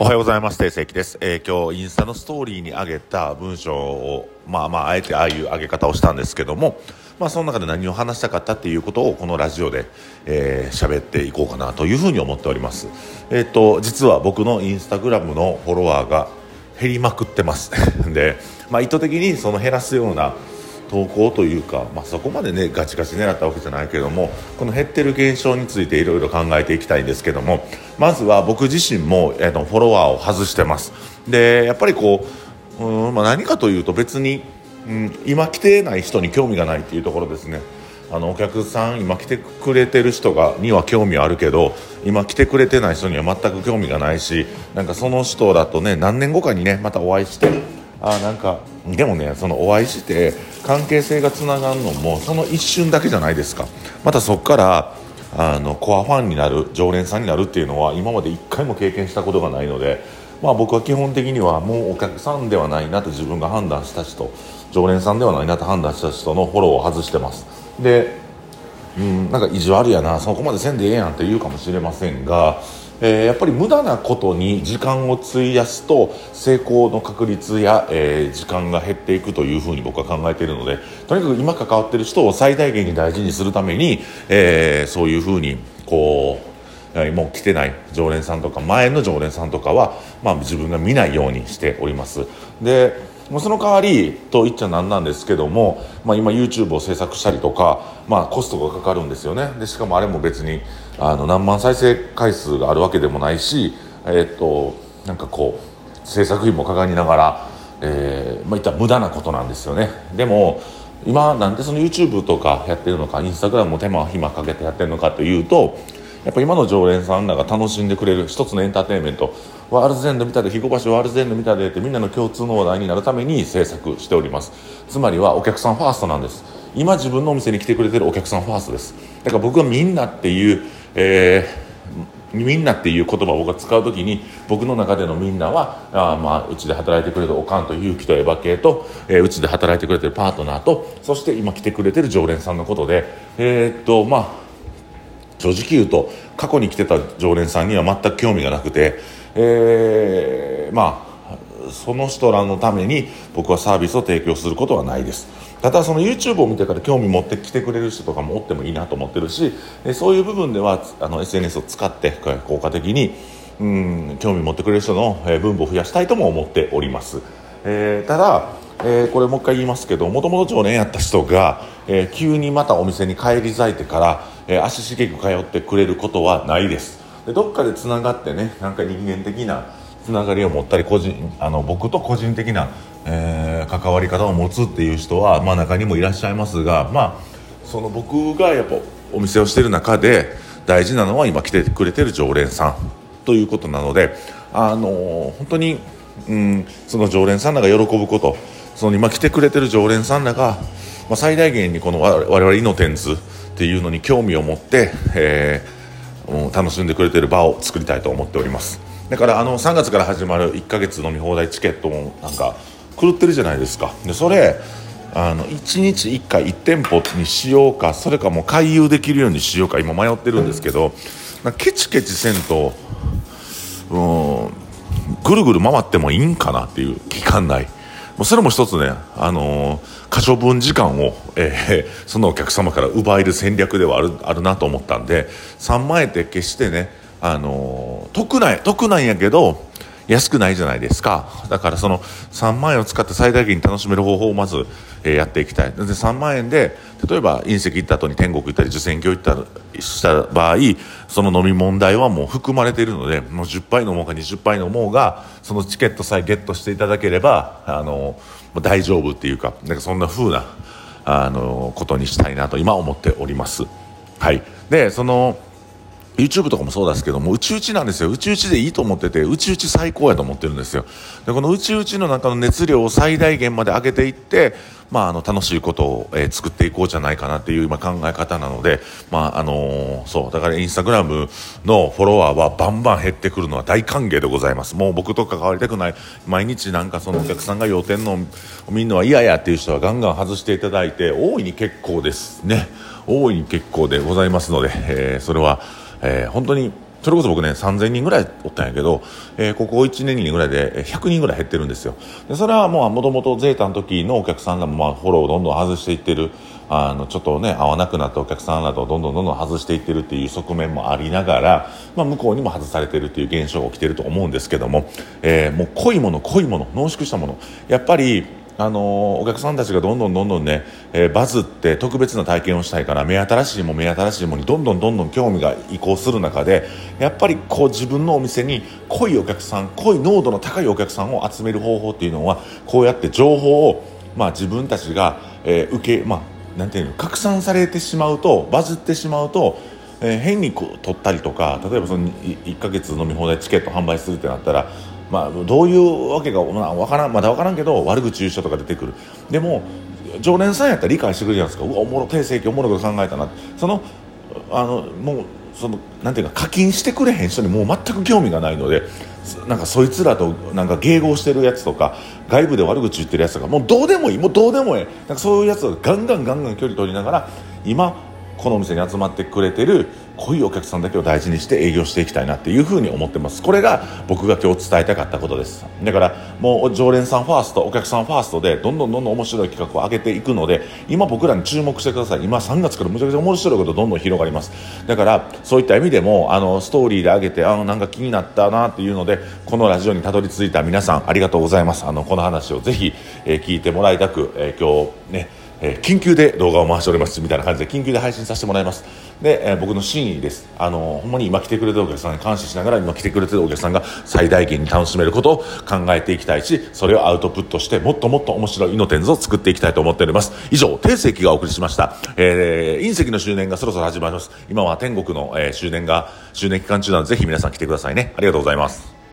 おはようございます。定石です、えー、今日インスタのストーリーに上げた文章をまあまああえてああいう上げ方をしたんですけどもまあその中で何を話したかったっていうことをこのラジオで、えー、っていこうかなというふうに思っております。えっ、ー、と実は僕のインスタグラムのフォロワーが減りまくってます。でまあ意図的にその減らすような投稿というか、まあ、そこまでねガチガチ狙ったわけじゃないけれどもこの減ってる現象についていろいろ考えていきたいんですけどもまずは僕自身も、えー、とフォロワーを外してます。でやっぱりこううん、まあ、何かというと別に、うん、今来てない人に興味がないっていうところですね。あのお客さん今来てくれてる人がには興味はあるけど今来てくれてない人には全く興味がないしなんかその人だとね何年後かにねまたお会いしてあなんかでもねそのお会いして関係性がつながるのもその一瞬だけじゃないですか。またそこからあのコアファンになる常連さんになるっていうのは今まで1回も経験したことがないので、まあ、僕は基本的にはもうお客さんではないなと自分が判断した人常連さんではないなと判断した人のフォローを外してます。でうんなんか意地悪やなそこまでせんでええやんって言うかもしれませんがえー、やっぱり無駄なことに時間を費やすと成功の確率や、えー、時間が減っていくというふうに僕は考えているのでとにかく今関わっている人を最大限に大事にするために、えー、そういうふうにこうもう来てない常連さんとか前の常連さんとかは、まあ、自分が見ないようにしております。でもうその代わりと言っちゃなんなんですけども、まあ、今 YouTube を制作したりとか、まあ、コストがかかるんですよね。でしかもあれも別にあの何万再生回数があるわけでもないし、えー、っとなんかこう制作費もかかりながら、えーまあ、いったら無駄なことなんですよね。でも今なんでその YouTube とかやってるのか Instagram も手間暇かけてやってるのかというとやっぱ今の常連さんらが楽しんでくれる一つのエンターテインメントワールズエンド見たで肥後橋ワールズエンド見たでってみんなの共通の話題になるために制作しております。つまりはお客さんファーストなんです。今自分のお店に来てくれてるお客さんファーストです。だから僕はみんなっていう、えー、みんなっていう言葉を僕が使う時に僕の中でのみんなはあまあうちで働いてくれるおかんと勇気とエヴァ系とうち、で働いてくれてるパートナーとそして今来てくれてる常連さんのことでえー、っとまあ正直言うと過去に来てた常連さんには全く興味がなくて、えー、まあその人らのために僕はサービスを提供することはないです。ただその YouTube を見てから興味持ってきてくれる人とかもおってもいいなと思ってるしそういう部分ではあの SNS を使って効果的にうん興味持ってくれる人の分母を増やしたいとも思っております、えー、ただえー、これもう一回言いますけどもともと常連やった人が、えー、急にまたお店に帰り咲いてから、えー、足しげく通ってくれることはないです。でどっかでつながってねなんか人間的なつながりを持ったり個人あの僕と個人的な、え関わり方を持つっていう人は、まあ、中にもいらっしゃいますがまあその僕がやっぱお店をしてる中で大事なのは今来てくれてる常連さんということなのであの本当に、うん、その常連さんらが喜ぶことその今来てくれてる常連さんらが、まあ、最大限にこの我々イノテンズっていうのに興味を持って、えー、楽しんでくれてる場を作りたいと思っております。だからあの3月から始まる1ヶ月飲み放題チケットもなんか狂ってるじゃないですか。でそれあの1日1回1店舗にしようかそれかもう回遊できるようにしようか今迷ってるんですけどケチケチせんとうんぐるぐる回ってもいいんかなっていう期間内うそれも一つね、あのー、可処分時間を、えー、そのお客様から奪える戦略ではあるあるなと思ったんで3万円って決してね、あのー、得ない得なんやけど安くないじゃないですか。だからその3万円を使って最大限に楽しめる方法をまず、え、やっていきたい。で3万円で例えば隕石行った後に天国行ったり受選挙行ったりした場合その飲み問題はもう含まれているのでもう10杯飲もうか20杯飲もうがそのチケットさえゲットしていただければあの大丈夫っていうかなんかそんな風なあのことにしたいなと今思っております。はい、でその YouTube とかもそうですけども、うちうちなんですよ。うちうちでいいと思ってて、うちうち最高やと思ってるんですよ。で、このうちうちの中の熱量を最大限まで上げていって、まあ、あの、楽しいことを、えー、作っていこうじゃないかなっていう今考え方なので、まあ、あのー、そう、だからインスタグラムのフォロワーはバンバン減ってくるのは大歓迎でございます。もう僕と関わりたくない、毎日なんかそのお客さんが要点の見るのは嫌やっていう人はガンガン外していただいて、大いに結構ですね。大いに結構でございますので、えー、それは、えー、本当にそれこそ僕ね3000人ぐらいおったんやけど、えー、ここ1年2年ぐらいで100人ぐらい減ってるんですよ。でそれはもうともとゼータの時のお客さんがまあフォローをどんどん外していってる。あのちょっとね合わなくなったお客さんなどをどんどんどんどん外していってるっていう側面もありながら、まあ、向こうにも外されてるっていう現象が起きてると思うんですけども、えー、もう濃いもの濃いもの濃縮したもの。やっぱりあのお客さんたちがどんどんどんどんね、えー、バズって特別な体験をしたいから目新しいも目新しいもにどんどんどんどん興味が移行する中でやっぱりこう自分のお店に濃いお客さん濃い濃度の高いお客さんを集める方法っていうのはこうやって情報を、まあ、自分たちが、えー、受け、まあ、なんていうの拡散されてしまうとバズってしまうとえ、変に取ったりとか例えばその1か月飲み放題チケット販売するってなったらまあ、どういうわけか、まあ、からんまだ分からんけど悪口言う人とか出てくる。でも常連さんやったら理解してくれるじゃないですか。うわおもろ定世紀おもろいこと考えたなそのあのもうそのなんていうか課金してくれへん人にもう全く興味がないのでなんかそいつらとなんか迎合してるやつとか外部で悪口言ってるやつとかもうどうでもいいもうどうでもいいなんかそういうやつをガンガンガンガン距離取りながら今このお店に集まってくれてる濃いお客さんだけを大事にして営業していきたいなっていうふうに思ってます。これが僕が今日伝えたかったことです。だからもう常連さんファーストお客さんファーストでどんどんどんどん面白い企画を上げていくので今僕らに注目してください。今3月からむちゃくちゃ面白いことどんどん広がります。だからそういった意味でもあのストーリーで上げてあなんか気になったなっていうのでこのラジオにたどり着いた皆さんありがとうございます。あのこの話をぜひ、えー、聞いてもらいたく、えー、今日ねえー、緊急で動画を回しておりますみたいな感じで緊急で配信させてもらいます。で、えー、僕の真意です。あのほんまに今来てくれてるお客さんに感謝しながら今来てくれてるお客さんが最大限に楽しめることを考えていきたいしそれをアウトプットしてもっともっと面白いイノテンズを作っていきたいと思っております。以上定石がお送りしました、えー、隕石の周年がそろそろ始まります。今は天国の、えー、周年が周年期間中なのでぜひ皆さん来てくださいね。ありがとうございます。